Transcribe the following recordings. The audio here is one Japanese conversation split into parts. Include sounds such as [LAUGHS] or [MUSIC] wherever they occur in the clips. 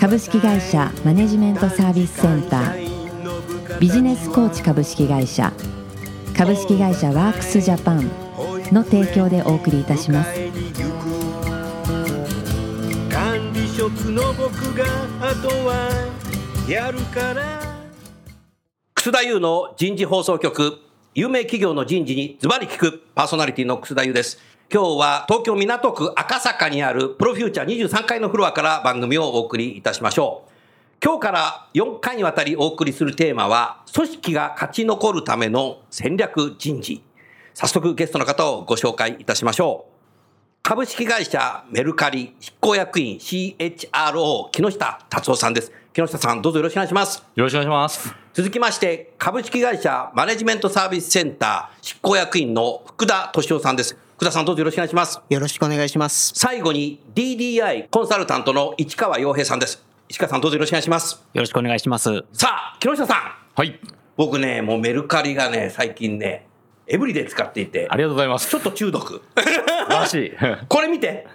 株式会社マネジメントサービスセンター。ビジネスコーチ株式会社。株式会社ワークスジャパンの提供でお送りいたします。管理職の僕があとはやるから。楠田優の人事放送局有名企業の人事にズバリ聞くパーソナリティの楠田優です。今日は東京港区赤坂にあるプロフューチャー23階のフロアから番組をお送りいたしましょう。今日から4回にわたりお送りするテーマは組織が勝ち残るための戦略人事。早速ゲストの方をご紹介いたしましょう。株式会社メルカリ執行役員 CHRO 木下達夫さんです。木下さんどうぞよろしくお願いします。よろしくお願いします。続きまして、株式会社マネジメントサービスセンター執行役員の福田敏夫さんです。福田さんどうぞよろしくお願いします。よろしくお願いします。最後に DDI コンサルタントの市川洋平さんです。市川さんどうぞよろしくお願いします。よろしくお願いします。さあ、木下さん。はい。僕ね、もうメルカリがね、最近ね、エブリデイ使っていてあ、りがとうございます。ちょっと中毒。素晴らしい。[LAUGHS] これ見て。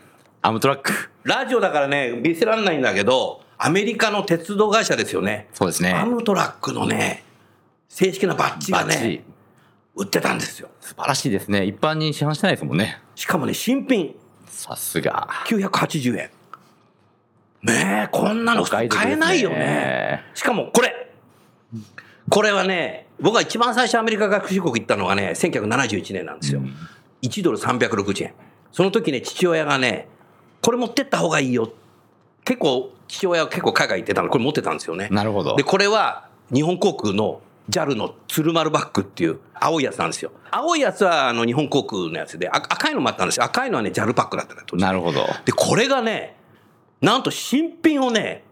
アムトラック。ラジオだからね、見せられないんだけど、アメリカの鉄道会社ですよね。そうですね。アムトラックのね、正式なバッジがね、売ってたんですよ。素晴らしいですね。一般に市販してないですもんね。しかもね、新品。さすが。980円。ねえ、こんなの買えないよね。しかもこれ。これはね、僕が一番最初アメリカ合衆国行ったのがね、1971年なんですよ。1ドル360円。その時ね、父親がね、これ持ってった方がいいよ。結構、父親は結構海外行ってたの、これ持ってたんですよね。なるほどで、これは日本航空の JAL の鶴丸バッグっていう青いやつなんですよ。青いやつはあの日本航空のやつで、あ赤いのもあったんですよ。赤いのはね、JAL パックだったなるほど。で、これがね、なんと新品をね、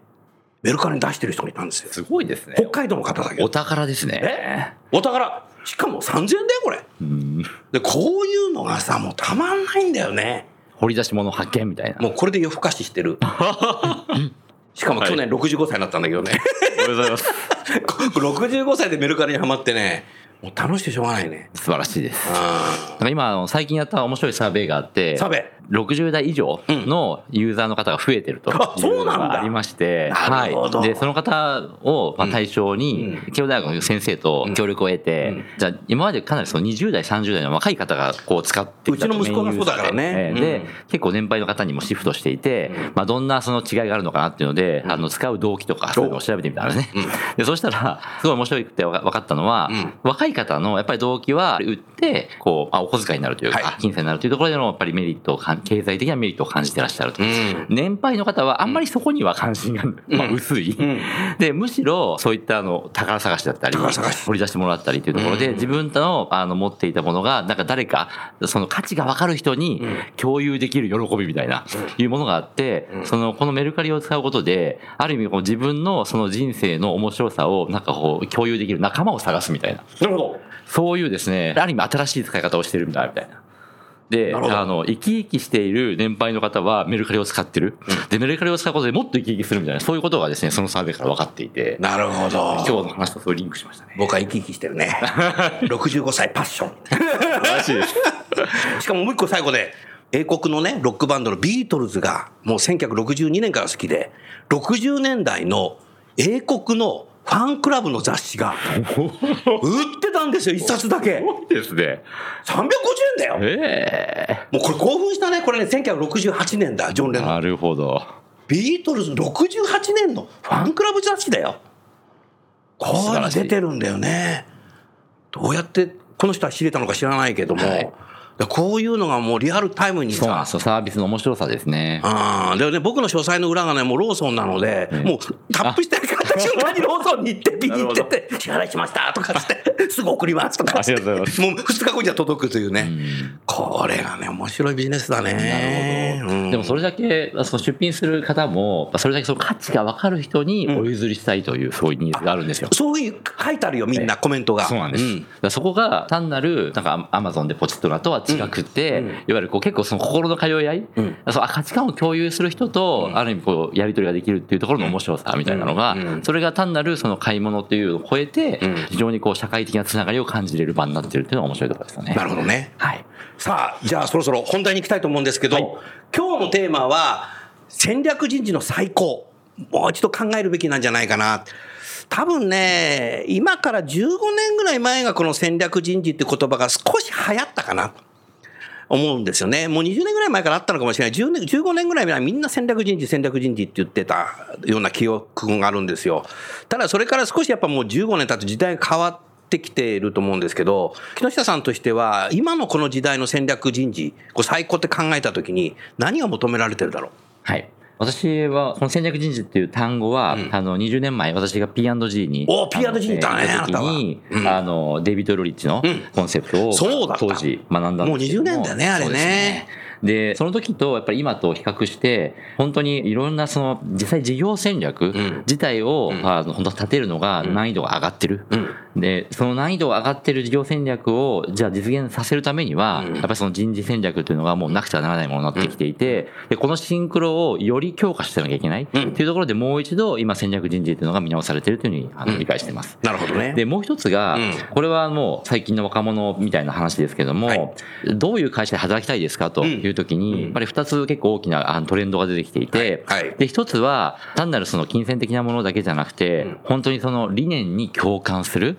メルカリに出してる人がいたんですよ。すごいですね。北海道の方だけどお。宝ですね。え？お宝。しかも3000円だよ、これ。うん。で、こういうのがさ、もうたまんないんだよね。掘り出し物発見みたいな。もうこれで夜更かししてる。[LAUGHS] しかも去年65歳になったんだけどね。おはようございます。[LAUGHS] 65歳でメルカリにはまってね、もう楽しくてしょうがないね。素晴らしいです。あなんか今、あの最近やった面白いサーベイがあって、サーベ60代以上のユーザーの方が増えてるというのがありまして、なるほど。はい。で、その方をまあ対象にうん、慶応大学の先生と協力を得て、うん。じゃあ今までかなりその20代、30代の若い方がこう使ってうちの息子がそうだからね。でで、結構年配の方にもシフトしていて、まあどんなその違いがあるのかなっていうので、あの使う動機とかそういうのを調べてみたんですね。で、そしたら、すごい面白くて分かったのは、若い方のやっぱり動機は、売って、こう、あお小遣いになるというか、はい。金銭になるというところでのやっぱりメリットをかん、経済的なメリットを感じてらっしゃると。ん。年配の方はあんまりそこには関心が、まあ、薄い、ん。で、むしろそういったあの宝探しだったり、掘り出してもらったりというところで、自分のあの持っていたものが、なんか誰か、その価値がわかる人に共有できる喜びみたいな、いうものがあって、その、このメルカリを使うことで、ある意味こう自分のその人生の面白さをなんかこう共有できる仲間を探すみたいな。なるほど。そういうですね、ある意味新しい使い方をしてるんだ、みたいな。で、あの、生き生きしている年配の方はメルカリを使ってる。で、メルカリを使うことでもっと生き生きするみたいな、そういうことがですね、そのサーベイから分かっていて、なるほど。今日の話とそうリンクしましたね。僕は生き生きしてるね。[LAUGHS] 65歳パッション。しいです。[LAUGHS] しかももう一個最後で、英国のね、ロックバンドのビートルズが、もう1962年から好きで、60年代の英国のファンクラブの雑誌が、売ってたんですよ、一冊だけ。ですね。350円だよ。えもうこれ興奮したね。これね、1968年だ、ジョン・レノン。えなるほど。ビートルズ68年のファンクラブ雑誌だよ。こういうの出てるんだよね。どうやってこの人は知れたのか知らないけども、はいこういうのがもうリアルタイムにさそうなんですよ。サービスの面白さですね。ああ、でね、僕の書斎の裏がね、もうローソンなので、もうタップして買った瞬間にローソンに行って、ビニってて、[LAUGHS] 支払いしましたとかって、[LAUGHS] すぐ送りますとかってありがとうございますもう2日後には届くというね。これがね、面白いビジネスだね。なるほど。うんでもそれだけ、その出品する方も、それだけその価値が分かる人にお譲りしたいという、そういうニーズがあるんですよ。そういう書いてあるよ、みんなコメントが。そうなんです。そこが単なる、なんかアマゾンでポチッとなとは違くて、いわゆるこう結構その心の通い合い、んそうあ価値観を共有する人と、ある意味こうやり取りができるっていうところの面白さみたいなのが、それが単なるその買い物っていうのを超えて、非常にこう社会的なつながりを感じれる場になってるっていうのが面白いところですよね。なるほどね。はい。さあ、じゃあそろそろ本題に行きたいと思うんですけど、はい今日のテーマは、戦略人事の最高。もう一度考えるべきなんじゃないかな。多分ね、今から15年ぐらい前がこの戦略人事って言葉が少し流行ったかな。思うんですよね。もう20年ぐらい前からあったのかもしれない。10年、15年ぐらい前みんな戦略人事、戦略人事って言ってたような記憶があるんですよ。ただそれから少しやっぱもう15年経って時代が変わってきていると思うんですけど、木下さんとしては、今のこの時代の戦略人事、こう最高って考えた時に、何が求められてるだろう？はい。私は、この戦略人事っていう単語は、あの、20年前、私が P&G に。お P&G にいたねあにうん、あの、デイビッド・ロリッチのうん。コンセプトを、当時学んだんですけども。う20年だよねあれねでその時とやっぱり今と比較して、本当にいろんなその、実際事業戦略ん。自体を、ん。あの、本当立てるのが難易度が上がってる。で、その難易度が上がってる事業戦略を、じゃあ実現させるためには、うん。やっぱりその人事戦略というのがもうなくてはならないものになってきていて、で、このシンクロをより強化してなきゃいけない？っていうところでもう一度今戦略人事っていうのが見直されてるというふうにあの理解しています。なるほどね。で、もう一つがうん、これはもう最近の若者みたいな話ですけども、はい。どういう会社で働きたいですかというときに、やっぱり二つ結構大きなトレンドが出てきていて、で、一つは単なるその金銭的なものだけじゃなくて、本当にその理念に共感する、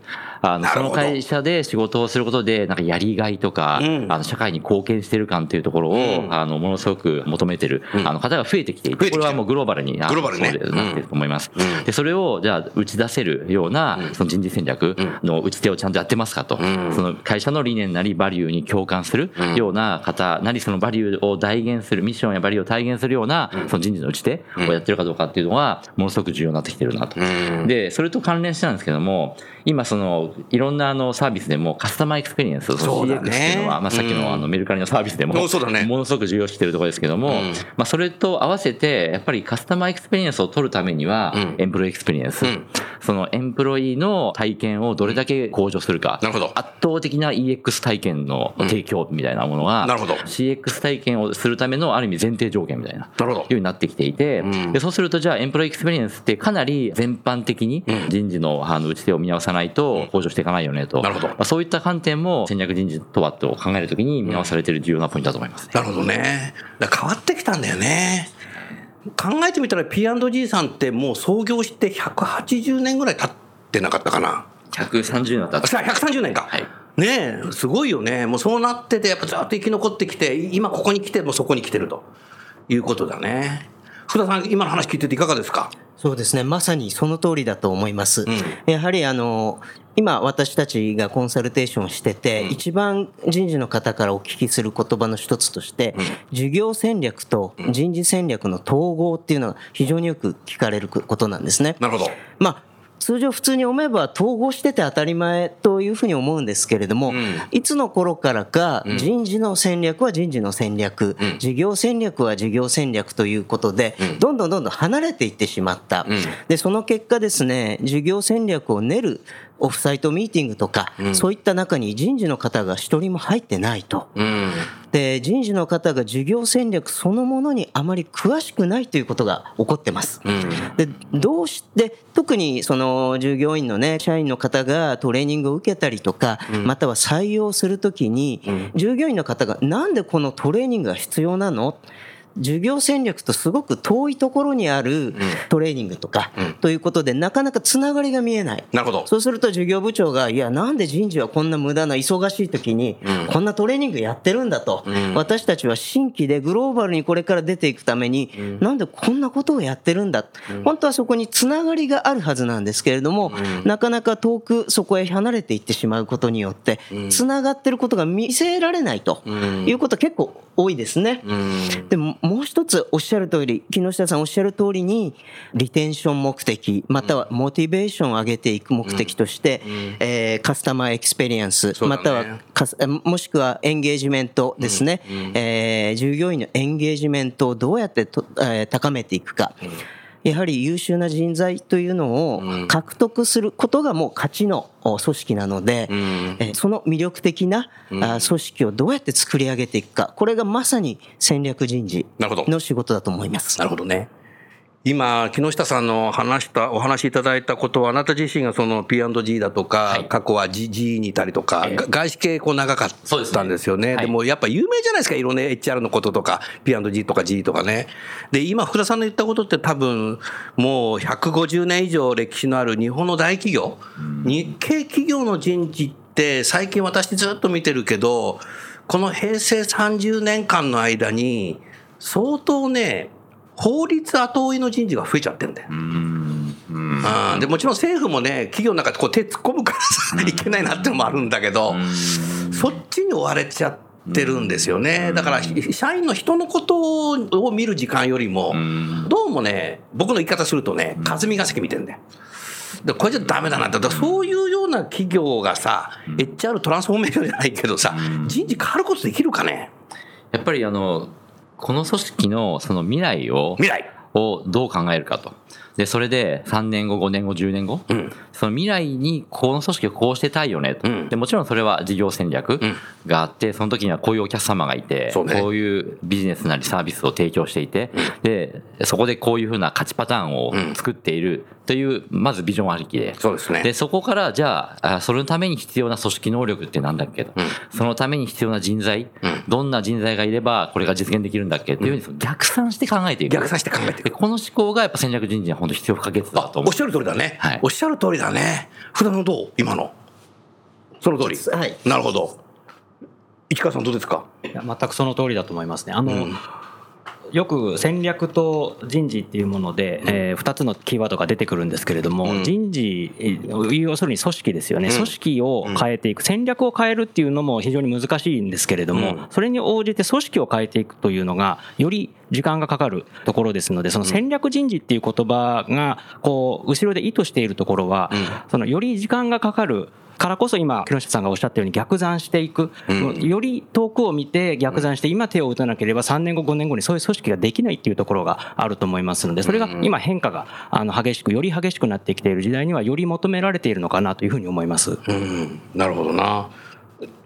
あの、その会社で仕事をすることで、なんかやりがいとか、うん。あの、社会に貢献してる感っていうところを、うん。あの、ものすごく求めてる、うん。あの方が増えてきていて、これはもうグローバルに、グローバルなっていると思います。うん。で、それを、じゃあ、打ち出せるような、その人事戦略の打ち手をちゃんとやってますかと。ん。その会社の理念なり、バリューに共感するような方なり、そのバリューを体現する、ミッションやバリューを体現するような、その人事の打ち手をやってるかどうかっていうのは、ものすごく重要になってきてるなと。うん。で、それと関連してなんですけども、今その、いろんなあのサービスでもカスタマーエクスペリエンス、CX ね。っていうのは、まあさっきうん。のあのメルカリのサービスでも、ものすごく重要視してるところですけども、うん。まあそれと合わせて、やっぱり customer experience を取るためにはうん、 employee experience、うん。その employee の体験をどれだけ向上するか、なるほど。圧倒的な EX 体験の提供みたいなものが、なるほど。CX 体験をするためのある意味前提条件みたいな。なるほど。ようになってきていて、うんでそうするとじゃあ employee experience ってかなり全般的にうん人事のあの打ち手を見直さないと向上していかないよねと。なるほどまあ、そういった観点も戦略人事とはと考えるときに見直されている重要なポイントだと思いますね。なるほどね。だ変わってきたんだよね。考えてみたら P&G さんってもう創業して180年ぐらい経ってなかったかな。130年だったあさあ130年か。はいねえ、すごいよね。もうそうなってて、やっぱずっと生き残ってきて、今ここに来てもそこに来てるということだね。福田さん、今の話聞いてていかがですか？そうですね。まさにその通りだと思います。んやはりあの、今私たちがコンサルテーションをしてて、一番人事の方からお聞きする言葉の一つとして、事業戦略と人事戦略の統合っていうのが非常によく聞かれることなんですね。なるほど。まあ通常普通に思えば統合してて当たり前というふうに思うんですけれども、ん。いつの頃からか人事の戦略は人事の戦略、事業戦略は事業戦略ということで、どんどんどんどん離れていってしまった。で、その結果ですね、事業戦略を練るオフサイトミーティングとか、そういった中に人事の方が一人も入ってないと。うん。で、人事の方が事業戦略そのものにあまり詳しくないということが起こってます。で、どうして、特にその従業員のね、社員の方がトレーニングを受けたりとか、または採用するときに、従業員の方がなんでこのトレーニングが必要なの？授業戦略とすごく遠いところにあるトレーニングとか、ということで、なかなかつながりが見えない。なるほど。そうすると授業部長が、いや、なんで人事はこんな無駄な忙しい時に、こんなトレーニングやってるんだと、私たちは新規でグローバルにこれから出ていくために、なんでこんなことをやってるんだ。本当はそこにつながりがあるはずなんですけれども、なかなか遠くそこへ離れていってしまうことによって、つながってることが見せられないということは結構多いですね。でももう一つおっしゃる通り、木下さんおっしゃる通りに、リテンション目的、またはモチベーションを上げていく目的として、えー customer experience、またはもしくはエンゲージメントですね、えー従業員のエンゲージメントをどうやってと、えー高めていくか。やはり優秀な人材というのを獲得することがもう勝ちのお組織なので、えーその魅力的なあ組織をどうやって作り上げていくか、これがまさに戦略人事の仕事だと思います。なるほどね。今、木下さんの話した、お話しいただいたことは、あなた自身がその P&G だとか、過去は G, G にいたりとか、が外資系こう長かったんですよね。でそうでもやっぱ有名じゃないですか、いろんな HR のこととか、P&G とか G とかね。で、今、福田さんの言ったことって多分、もう150年以上歴史のある日本の大企業、日系企業の人事って、最近私ずっと見てるけど、この平成30年間の間に、相当ね、法律後追いの人事が増えちゃってんだよ。うん。でもちろん政府もね、企業の中でこう手突っ込むからさ、いけないなってのもあるんだけど、そっちに追われちゃってるんですよね。だから、社員の人のことを見る時間よりも、どうもね、僕の言い方するとね、霞が関見てんだよ。でこれじゃダメだなって、そういうような企業がさ、HR トランスフォーメーションじゃないけどさ、人事変わることできるかね？やっぱりあの、この組織のその未来を、未来。をどう考えるかと。で、それで3年後、5年後、10年後、ん。その未来にこの組織をこうしてたいよねと。うん。でもちろんそれは事業戦略があって、その時にはこういうお客様がいて、そうね。こういうビジネスなりサービスを提供していて、で、そこでこういうふうな勝ちパターンを作っているという、まずビジョンありきで。そうですね。で、そこから、じゃあ、あそれのために必要な組織能力ってなんだっけと。そのために必要な人材、どんな人材がいればこれが実現できるんだっけっていうふうに逆算して考えていく。逆算して考えていく。で、この思考がやっぱ戦略人事本当必要不可欠だと思うおっ。しゃる通りだね。はいおっしゃる通りだね。普段のどう？今の。その通り。はいなるほど。市川さんどうですか？いや全くその通りだと思いますね。あの、うんよく戦略と人事っていうもので、え2つのキーワードが出てくるんですけれども、うん。人事、えー要するに組織ですよね、うん。組織を変えていく、戦略を変えるっていうのも非常に難しいんですけれども、うん。それに応じて組織を変えていくというのが、より時間がかかるところですので、その戦略人事っていう言葉が、こう、後ろで意図しているところは、そのより時間がかかるからこそ今、木下さんがおっしゃったように逆算していく、より遠くを見て逆算して、今手を打たなければ3年後、5年後にそういう組織ができないっていうところがあると思いますので、それが今変化があの激しく、より激しくなってきている時代には、より求められているのかなというふうに思います。うん。なるほどな。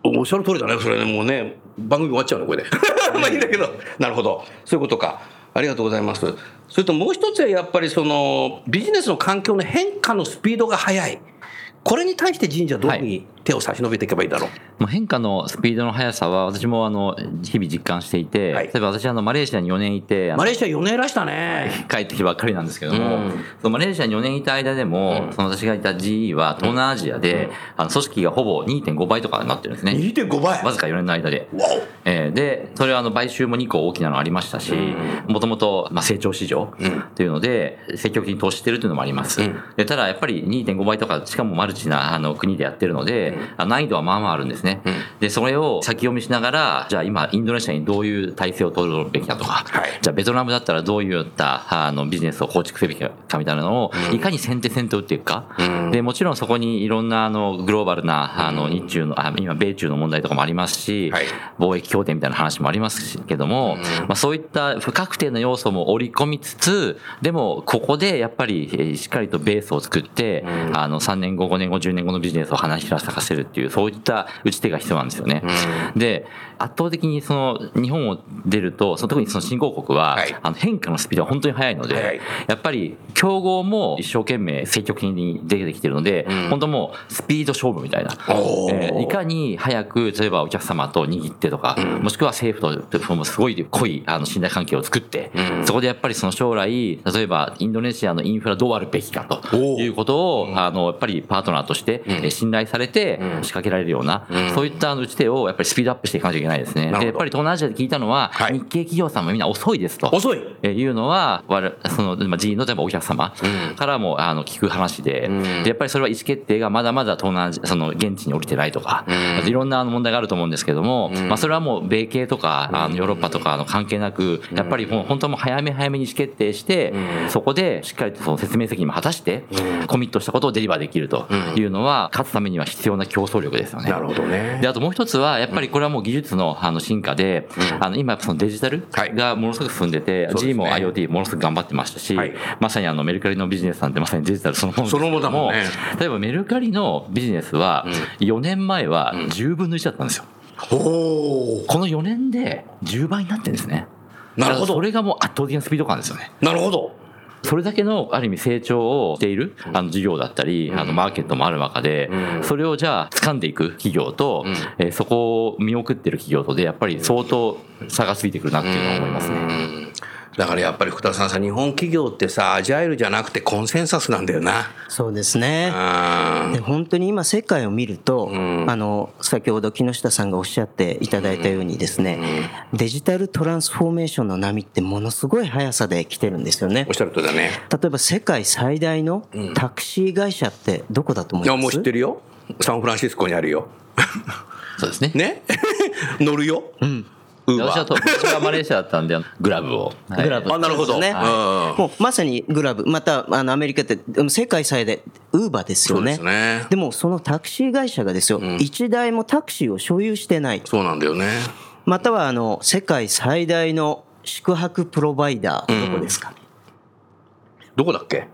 おっしゃる通りだね。それね、もうね、番組終わっちゃうね、これで。[LAUGHS] まあいいんだけど。なるほど。そういうことか。ありがとうございます。それともう一つはやっぱりその、ビジネスの環境の変化のスピードが速い。これに対して人事はどういうふうに手を差し伸べていけばいいだろう。まあ変化のスピードの速さは私もあの日々実感していて、はい例えば私あのマレーシアに4年いて、マレーシア4年いらしたね。[LAUGHS] 帰ってきてばっかりなんですけども、うんそのマレーシアに4年いた間でも、その私がいた GE は東南アジアで、あの組織がほぼ2.5倍とかになってるんですね。2.5倍。わずか4年の間で。わえーで、それはあの買収も2個大きなのありましたし、もともとまあ成長市場っていうので、積極的に投資してるというのもあります。でただやっぱり2.5倍とか、しかもマルチなあの国でやってるので、あ難易度はまあまああるんですね。で、それを先読みしながら、じゃあ今インドネシアにどういう体制を取るべきだとか、はい。じゃあベトナムだったらどういったあのビジネスを構築するべきかみたいなのを、いかに先手先手を打っていくか。で、もちろんそこにいろんなあのグローバルなあの日中の、あ今米中の問題とかもありますし、はい。貿易協定みたいな話もありますしけども、まあそういった不確定な要素も織り込みつつ、でもここでやっぱりえーしっかりとベースを作って、あの3年後、5年後、10年後のビジネスを話し出したかせるっていう、そういった打ち手が必要なんですよね。で、圧倒的にその日本を出ると、その特にその新興国は、はい。あの変化のスピードが本当に速いので、速い。やっぱり競合も一生懸命積極的に出てきてるので、本当もうスピード勝負みたいな。えーいかに早く、例えばお客様と握ってとか、もしくは政府とすごい濃いあの信頼関係を作って、そこでやっぱりその将来、例えばインドネシアのインフラどうあるべきかということを、あの、やっぱりパートナーとしてえー信頼されて仕掛けられるような、そういった打ち手をやっぱりスピードアップしていかなきゃいけないですね。で、やっぱり東南アジアで聞いたのは、はい。日系企業さんもみんな遅いですと。遅い。えーいうのは、その、まあ、G の例えばお客様からも、あの、聞く話で、で、やっぱりそれは意思決定がまだまだ東南アジア、その、現地に降りてないとか、いろんなあの問題があると思うんですけども、まあ、それはもう、米系とか、あの、ヨーロッパとかの関係なく、やっぱりもう、本当はもう早め早めに意思決定して、そこでしっかりとその説明責任も果たして、コミットしたことをデリバーできるというのは、勝つためには必要な競争力ですよね。なるほどね。で、あともう一つは、やっぱりこれはもう技術のあの進化で、あの、今そのデジタルはい。がものすごく進んでて、そうですね。G も IoT ものすごく頑張ってましたし、はい。まさにあのメルカリのビジネスなんてまさにデジタルそのものものだもんね。例えばメルカリのビジネスは、4年前は10分の1だったんですよ。おー。この4年で10倍になってるんですね。なるほど。それがもう圧倒的なスピード感ですよね。なるほどそれだけのある意味成長をしているあの事業だったり、あのマーケットもある中で、それをじゃあ掴んでいく企業と、えーそこを見送ってる企業とで、やっぱり相当差がついてくるなっていうのは思いますね。だからやっぱり福田さんさ日本企業ってさアジャイルじゃなくてコンセンサスなんだよな。そうですね。あで本当に今世界を見ると、あの先ほど木下さんがおっしゃっていただいたようにですね、デジタルトランスフォーメーションの波ってものすごい速さで来てるんですよね。おっ。しゃるとりだね。例えば世界最大のタクシー会社ってどこだと思います？いやもう知ってるよ。サンフランシスコにあるよ。そうですね。ね？[LAUGHS] 乗るよ。うん私はと私はマレーシアだったんで、グラブを。はい。グラブ。あなるほどね、はもうまさにグラブ。またあのアメリカって世界最大ウーバーですよね。そうですね。でもそのタクシー会社がですよ、一台もタクシーを所有してない。そうなんだよね。またはあの世界最大の宿泊プロバイダー。どこですか、どこだっけ？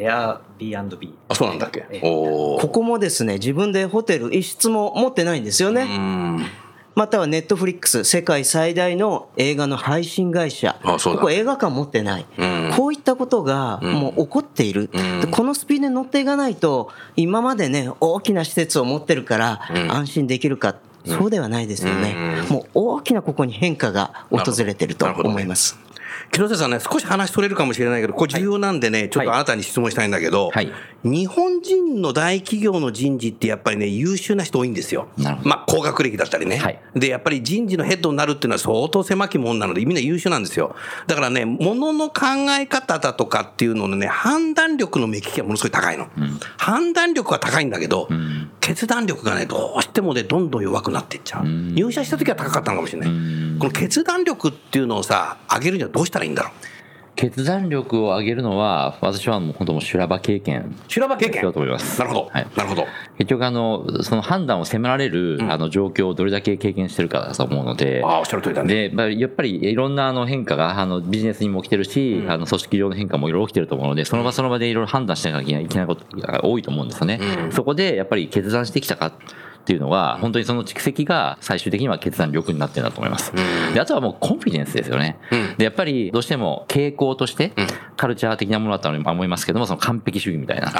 エア B&B あそうなんだっけ？おおここもですね自分でホテル一室も持ってないんですよね、うんまたはネットフリックス世界最大の映画の配信会社。ここ映画館持ってない、うん。こういったことがもう起こっている、でこのスピードに乗っていかないと今までね大きな施設を持ってるから安心できるか、そうではないですよね、もう大きなここに変化が訪れてると思います、木下さんね、少し話取れるかもしれないけど、これ重要なんでね、ちょっとあなたに質問したいんだけど、はい日本人の大企業の人事ってやっぱりね、優秀な人多いんですよ。まあ、高学歴だったりね。はいで、やっぱり人事のヘッドになるっていうのは相当狭きもんなので、みんな優秀なんですよ。だからね、ものの考え方だとかっていうののね、判断力の目利きがものすごい高いの。判断力は高いんだけど、決断力がね、どうしてもね、どんどん弱くなっていっちゃう。入社した時は高かったのかもしれない。この決断力っていうのをさ、上げるにはどうしたらいいんだろう？決断力を上げるのは、私はもう本当もう修羅場経験修羅場経験？だと思います。なるほど。はいなるほど。結局あの、その判断を迫られる、あの状況をどれだけ経験してるかだと思うので、ああ、おっしゃる通りだね。で、まあやっぱりいろんなあの変化があのビジネスにも起きてるし、あの組織上の変化もいろいろ起きてると思うので、その場その場でいろいろ判断しなきゃいけないことが多いと思うんですよね。そこでやっぱり決断してきたかっていうのは、本当にその蓄積が最終的には決断力になってるんだと思います。で、あとはもうコンフィデンスですよね。で、やっぱりどうしても傾向として、カルチャー的なものだったと思いますけども、その完璧主義みたいな。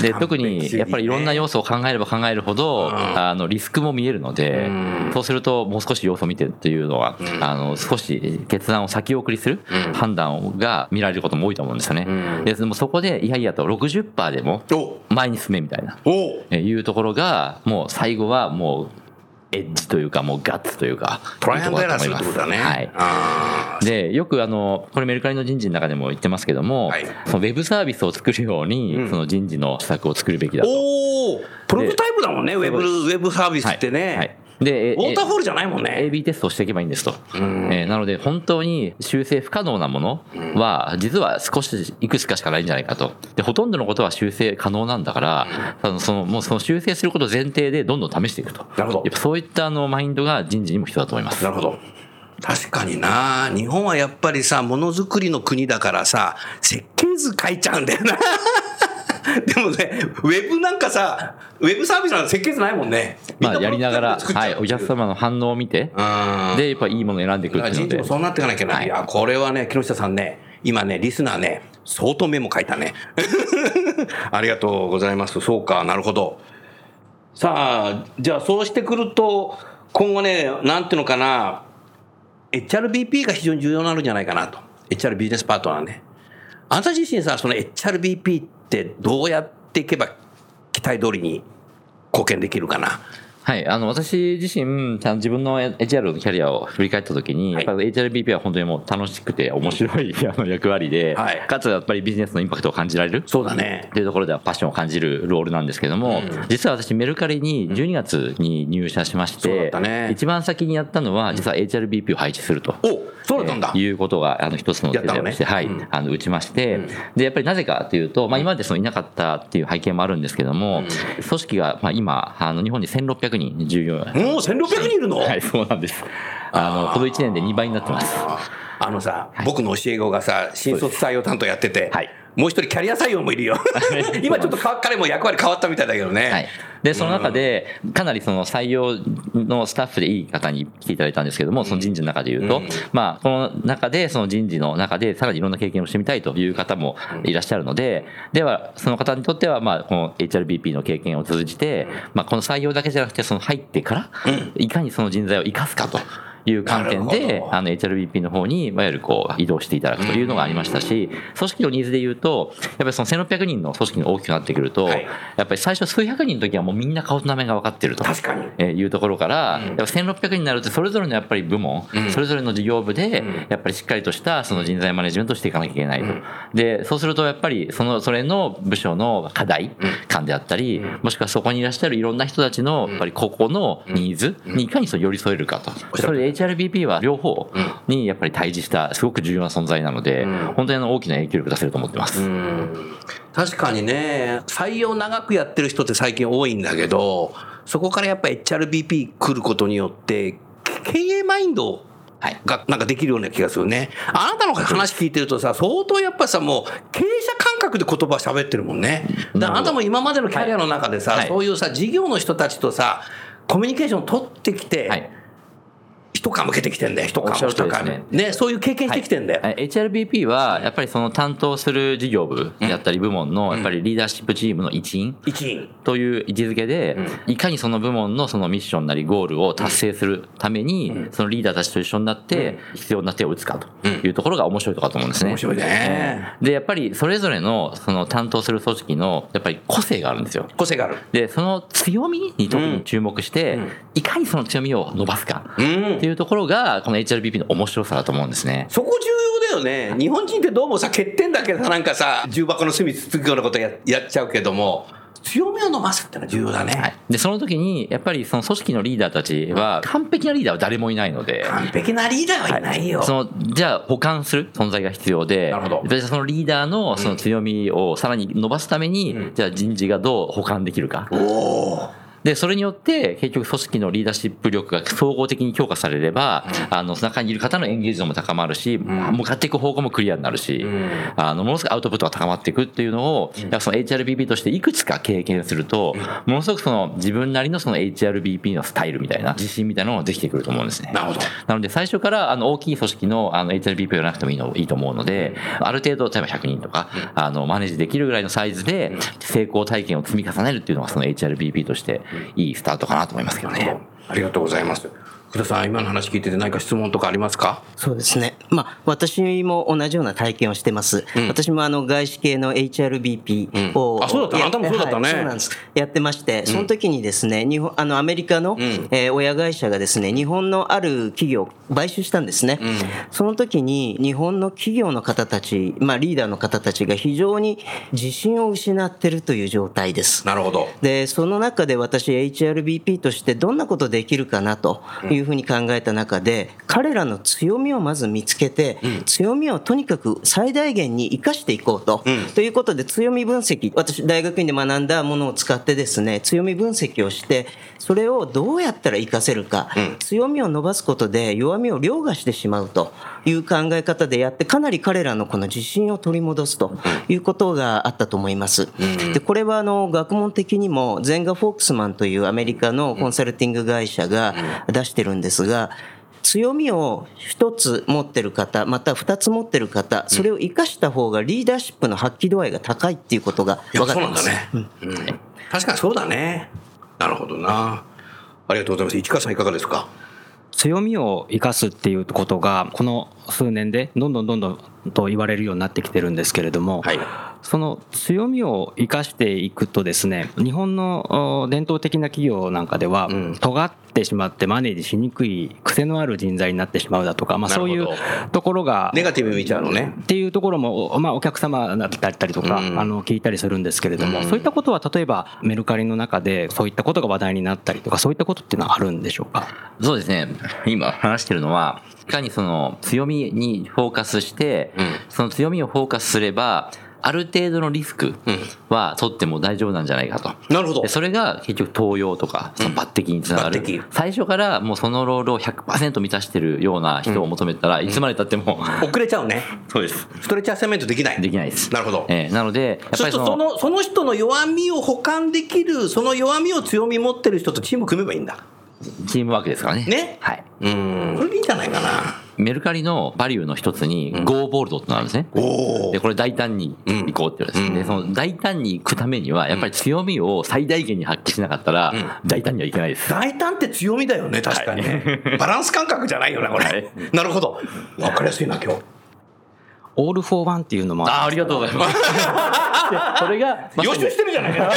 で特にやっぱりいろんな要素を考えれば考えるほど、あのリスクも見えるので、そうするともう少し要素を見てっていうのは、あの少し決断を先送りする判断が見られることも多いと思うんですよね。ででもそこでいやいやと60%でもお。前に進めみたいな。いうところがもう最後はもうエッジというかもうガッツというかトライアンドエラーす。るってことだね。はい。あで、よくあの、これメルカリの人事の中でも言ってますけども、はい。そのウェブサービスを作るように、その人事の施策を作るべきだーと。おおプロトタイプだもんね、ウェブ、ウェブサービスってね。はい。はいで、ウォーターフォールじゃないもんね。AB テストをしていけばいいんですと。えーなので、本当に修正不可能なものは、実は少し、いくつかしかないんじゃないかと。で、ほとんどのことは修正可能なんだから、あのその、もうその修正することを前提でどんどん試していくと。なるほどやっぱそういったあの、マインドが人事にも必要だと思います。なるほど。確かにな日本はやっぱりさ、ものづくりの国だからさ、設計図書いちゃうんだよな。[LAUGHS] でもね、ウェブなんかさ、ウェブサービスなんか設計図ないもんね。まあ、やりながら、はい、お客様の反応を見て、うんで、やっぱいいものを選んでいくっていうので人事も、そうなっていかなきゃない。いや、これはね、木下さんね、今ね、リスナーね、相当メモ書いたね。[LAUGHS] ありがとうございます。そうか、なるほど。さあ、じゃあそうしてくると、今後ね、なんていうのかな、HRBP が非常に重要になるんじゃないかなと。HR ビジネスパートナーね。あなた自身さ、その HRBP ってどうやっていけば期待通りに貢献できるかな。はい、あの、私自身、自分の HR のキャリアを振り返ったときに、はい。やっぱり HRBP は本当にもう楽しくて面白い [LAUGHS] あの役割で、はい。かつやっぱりビジネスのインパクトを感じられる。そうだね。というところではパッションを感じるロールなんですけども、実は私メルカリに12月に入社しまして、ったね。一番先にやったのは実は HRBP を配置すると。おそうだったんだ。えーいうことが、あの、一つの手伝いをして、はい、あの、打ちまして、で、やっぱりなぜかというと、まあ、今までそのいなかったっていう背景もあるんですけども、組織が、まあ、今、あの、日本に1600人従業員。もう1600人いるの、はい、そうなんです。あの、この1年で2倍になってます。あのさ、僕の教え子がさ、新卒採用担当やってて、はいもう一人キャリア採用もいるよ。[LAUGHS] 今ちょっとか彼も役割変わったみたいだけどね。はい。で、その中で、かなりその採用のスタッフでいい方に来ていただいたんですけども、その人事の中で言うと、まあ、この中で、その人事の中で、さらにいろんな経験をしてみたいという方もいらっしゃるので、では、その方にとっては、まあ、この HRBP の経験を通じて、まあ、この採用だけじゃなくて、その入ってから、いかにその人材を生かすかと。いう観点であの HRBP の方に、いわゆるこう、移動していただくというのがありましたし、組織のニーズで言うと、やっぱりその1600人の組織が大きくなってくると、はい。やっぱり最初数百人の時はもうみんな顔と名前が分かってると。確かに。えーいうところから、やっぱ1600人になるとそれぞれのやっぱり部門、それぞれの事業部で、やっぱりしっかりとしたその人材マネジメントをしていかなきゃいけないと。で、そうするとやっぱりその、それの部署の課題感であったり、もしくはそこにいらっしゃるいろんな人たちの、やっぱりここのニーズにいかにその寄り添えるかと。それで HRBP は両方にやっぱり対峙したすごく重要な存在なので、本当にあの大きな影響力出せると思ってます。確かにね、採用長くやってる人って最近多いんだけど、そこからやっぱ HRBP 来ることによって、経営マインドはい。がなんかできるような気がするね。あなたの話聞いてるとさ、相当やっぱさ、もう経営者感覚で言葉喋ってるもんね。だからあなたも今までのキャリアの中でさ、はいそういうさ、事業の人たちとさ、コミュニケーション取ってきて、はい。一皮向けてきてんだよ、一皮ねね。そういう経験してきてんだよ。はい HRBP は、やっぱりその担当する事業部やったり部門の、やっぱりリーダーシップチームの一員一員。という位置づけで、いかにその部門のそのミッションなりゴールを達成するために、そのリーダーたちと一緒になって、必要な手を打つかというところが面白いところだと思うんですね。面白いね。で、やっぱりそれぞれのその担当する組織の、やっぱり個性があるんですよ。個性がある。で、その強みに特に注目して、いかにその強みを伸ばすかうんっていうところが、この HRBP の面白さだと思うんですね。そこ重要だよね。日本人ってどうもさ、欠点だけさ、なんかさ、重箱の隅つつくようなことややっちゃうけども、強みを伸ばすってのは重要だね。はい。で、その時に、やっぱりその組織のリーダーたちは、完璧なリーダーは誰もいないので、完璧なリーダーはいないよ。その、じゃあ、補完する存在が必要で、なるほどそのリーダーのその強みをさらに伸ばすために、じゃあ人事がどう補完できるか。おお。で、それによって、結局組織のリーダーシップ力が総合的に強化されれば、あの、中にいる方のエンゲージ度も高まるし、向かっていく方向もクリアになるし、あの、ものすごくアウトプットが高まっていくっていうのを、その HRBP としていくつか経験すると、ものすごくその自分なりのその HRBP のスタイルみたいな、自信みたいなのができてくると思うんですね。なるほど。なので、最初から、あの、大きい組織の、あの、HRBP をやらなくてもいいの、いいと思うので、ある程度、例えば100人とか、あの、マネージできるぐらいのサイズで、成功体験を積み重ねるっていうのが、その HRBP として、いいスタートかなと思いますけどね。ありがとうございます。福田さん、今の話聞いてて何か質問とかありますか？そうですね。まあ、私も同じような体験をしてます。私もあの、外資系の HRBP を、うんあそうだった？やあなたもそうだったねはいそうなんです。やってまして、その時にですね、日本、あの、アメリカの、えー親会社がですね、日本のある企業を買収したんですね。その時に、日本の企業の方たち、まあ、リーダーの方たちが非常に自信を失ってるという状態です。なるほど。で、その中で私 HRBP としてどんなことできるかなというふうに考えた中で彼らの強みをまず見つけて、強みをとにかく最大限に生かしていこうと、ということで強み分析私大学院で学んだものを使ってですね強み分析をしてそれをどうやったら活かせるか、強みを伸ばすことで弱みを凌駕してしまうという考え方でやってかなり彼らのこの自信を取り戻すということがあったと思います。でこれはあの学問的にもゼンガ・フォークスマンというアメリカのコンサルティング会社が出してるんですが、強みを一つ持ってる方、また二つ持ってる方、それを生かした方がリーダーシップの発揮度合いが高いっていうことが分かってます。そうなんだね、うん。確かにそうだね。なるほどな。ありがとうございます。市川さんいかがですか？強みを生かすっていうことがこの数年でどんどんどんどんと言われるようになってきてるんですけれども、はい。その強みを生かしていくとですね日本のお伝統的な企業なんかでは、ん。尖ってしまってマネージしにくい癖のある人材になってしまうだとか、まあ、そういうところがネガティブに見ちゃうのね。っていうところも、まあ、お客様だったりとか、うん。あの聞いたりするんですけれども、うん。そういったことは例えばメルカリの中でそういったことが話題になったりとかそういったことっていうのはあるんでしょうか？そうですね。今話してるのは、いかにその強みにフォーカスして、その強みをフォーカスすれば、ある程度のリスクは取っても大丈夫なんじゃないかと。なるほど。でそれが結局登用とか、その抜擢につながる。最初からもうそのロールを100%満たしてるような人を求めたら、いつまで経っても、遅れちゃうね。[LAUGHS] そうです。ストレッチアセメントできない。できないです。なるほど。えーなので、やっぱりその、のその人の弱みを補完できるその弱みを強み持ってる人とチーム組めばいいんだチームワークですからね。ね。はい。うん。それでいいんじゃないかな。メルカリのバリューの一つに、ゴーボールドってのがあるんですね。おで、これ大胆に行こうって言われて、うん。で、その大胆に行くためには、やっぱり強みを最大限に発揮しなかったら、大胆にはいけないです。大胆って強みだよね確かに。ね、バランス感覚じゃないよねこれ、はい。なるほど。分かりやすいな今日。オール・フォー・ワンっていうのもああ、ありがとうございます。[LAUGHS] でそれが、予習してるじゃないか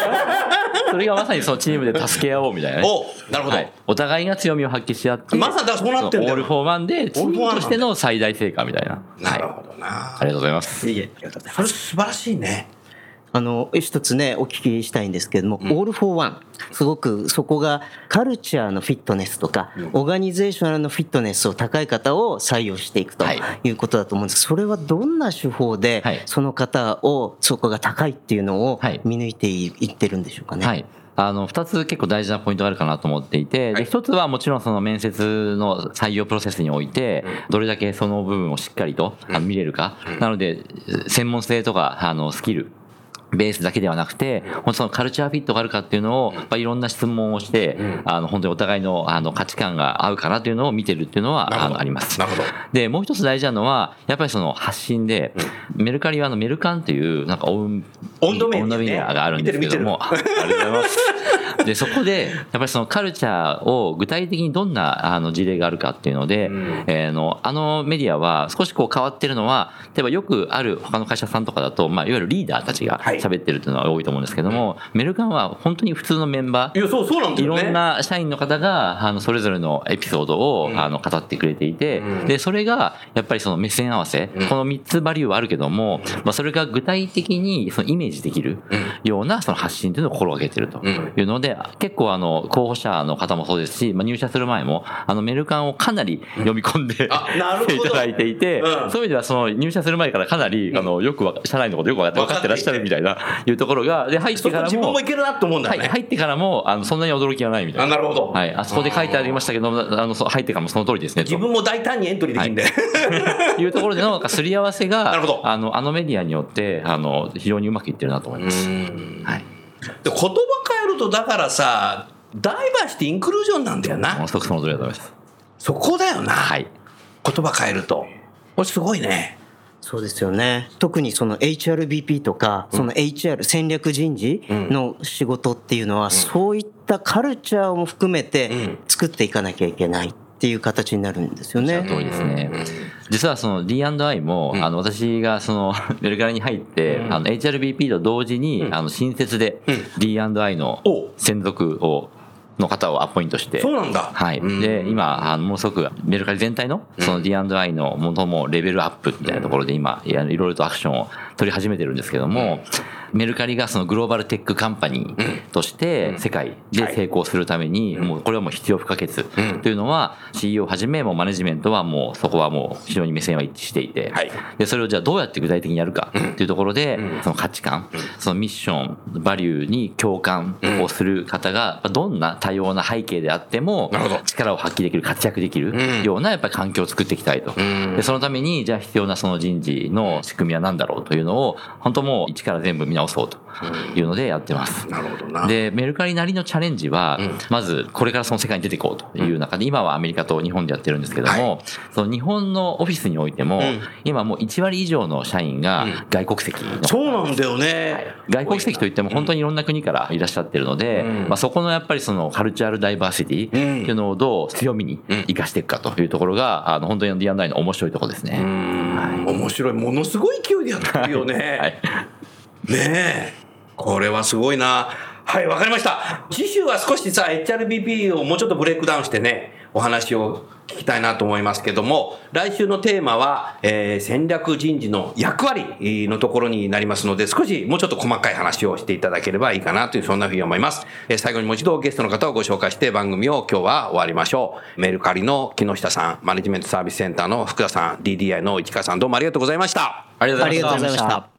それがまさにそのチームで助け合おうみたいなね。おなるほど、はい。お互いが強みを発揮し合って、まさにそうなってんだよ。 all for one で、チームとしての最大成果みたいな。なるはいほどな、ありがとうございます。いえ。ありがとうございます。それ素晴らしいねあの一つねお聞きしたいんですけれども、 all for one すごくそこがカルチャーのフィットネスとか、 organizational の fitness を高い方を採用していくとはい。いうことだと思うんです。それはどんな手法ではい。その方をそこが高いっていうのをはい。見抜いていってるんでしょうかね。はい。あの、二つ結構大事なポイントがあるかなと思っていて、で、一つはもちろんその面接の採用プロセスにおいて、どれだけその部分をしっかりと見れるか。なので、専門性とか、あの、スキル。ベースだけではなくて、本当そのカルチャーフィットがあるかっていうのを、まあ、いろんな質問をして、あの、本当にお互いの、あの、価値観が合うかなっていうのを見てるっていうのは、あの、あります。なるほど。で、もう一つ大事なのは、やっぱりその発信で、メルカリはあのメルカンっていう、なんかオン、温度メニューね。温度メニューがあるんですけども、[LAUGHS] ありがとうございます。で、そこで、やっぱりそのカルチャーを具体的にどんなあの事例があるかっていうので、えーの、あのメディアは少しこう変わってるのは、例えばよくある他の会社さんとかだと、まあ、いわゆるリーダーたちがはい喋ってるっていうのは多いと思うんですけども、メルカンは本当に普通のメンバー、いやそうそうなんだいろんな社員の方が、あの、それぞれのエピソードを、あの、語ってくれていて、で、それが、やっぱりその目線合わせ、この3つバリューはあるけども、まあ、それが具体的に、そのイメージできるような、その発信というのを心がけているというので、結構あの、候補者の方もそうですし、まあ、入社する前も、あの、メルカンをかなり読み込んで、あなるほど。[LAUGHS] いただいていて、うん。そういう意味では、その、入社する前からかなり、あの、よく社内のことよく分かってらっしゃるみたいな、いうところが、で、入ってからも、自分もいけるなって思うんだよね、はい、入ってからも、あの、そんなに驚きはないみたいな。あなるほどはい。あそこで書いてありましたけど、あの、入ってからもその通りですね。と自分も大胆にエントリーできるんで、[LAUGHS] いうところでの、なんかすり合わせが、なるほどあの、あのメディアによって、あの、非常にうまくいってるなと思います。はい。で言葉変えるとだからさダイバーシティインクルージョンなんだよもな。そこだよな、はい。言葉変えるとこれすごいねそうですよね。特にその HRBP とか、その HR 戦略人事の仕事っていうのは、そういったカルチャーも含めて作っていかなきゃいけないっていう形になるんですよね。その通りですね。実はその D&I も、あの、私がその、[LAUGHS] メルカリに入って、あの、HRBP と同時に、あの、新設で D&I のお。専属を、の方をアポイントして、そうなんだ。はい。で、今、あの、ものすごく、メルカリ全体の、その D&I のものもレベルアップみたいなところで今、いろいろとアクションを取り始めてるんですけども、メルカリがそのグローバルテックカンパニーとして世界で成功するために、もうこれはもう必要不可欠というのは CEO をはじめもうマネジメントはもうそこはもう非常に目線は一致していて、はい。でそれをじゃあどうやって具体的にやるかっていうところで、その価値観、そのミッション、バリューに共感をする方が、どんな多様な背景であっても力を発揮できる、活躍できるようなやっぱり環境を作っていきたいと。でそのために、じゃあ必要なその人事の仕組みは何だろうというのを、本当もう一から全部見直そうというのでやってます。なるほどな。で、メルカリなりのチャレンジは、まずこれからその世界に出ていこうという中で、今はアメリカと日本でやってるんですけども、その日本のオフィスにおいても、今もう1割以上の社員が外国籍のそうなんだよね。外国籍といっても本当にいろんな国からいらっしゃってるので、まあ、そこのやっぱりそのカルチャルダイバーシティっていうのをどう強みに生かしていくかというところが、あの本当に D&I の面白いところですね。面白い。ものすごい勢いでやってるよね。[LAUGHS] はい。ねえ。これはすごいな。はい、わかりました。次週は少しさ、HRBP をもうちょっとブレイクダウンしてね、お話を聞きたいなと思いますけども、来週のテーマは、えー戦略人事の役割のところになりますので、少しもうちょっと細かい話をしていただければいいかなという、そんなふうに思います。えー最後にもう一度ゲストの方をご紹介して番組を今日は終わりましょう。メルカリの木下さん、マネジメントサービスセンターの福田さん、DDI の市川さん、どうもありがとうございました。ありがとうございました。ありがとうございました。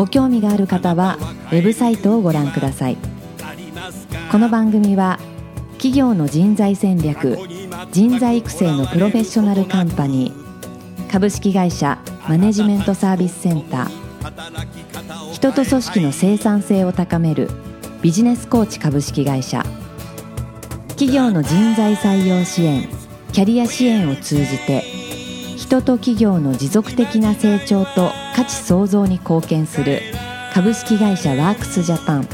ご興味がある方はウェブサイトをご覧ください。この番組は企業の人材戦略人材育成のプロフェッショナルカンパニー株式会社マネジメントサービスセンター人と組織の生産性を高めるビジネスコーチ株式会社企業の人材採用支援キャリア支援を通じて人と企業の持続的な成長と価値創造に貢献する株式会社ワークスジャパン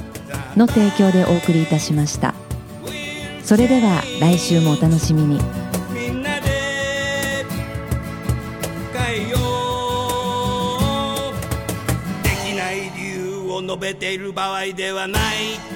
の提供でお送りいたしました。それでは来週もお楽しみに。みんなで変えよう。できない理由を述べている場合ではない。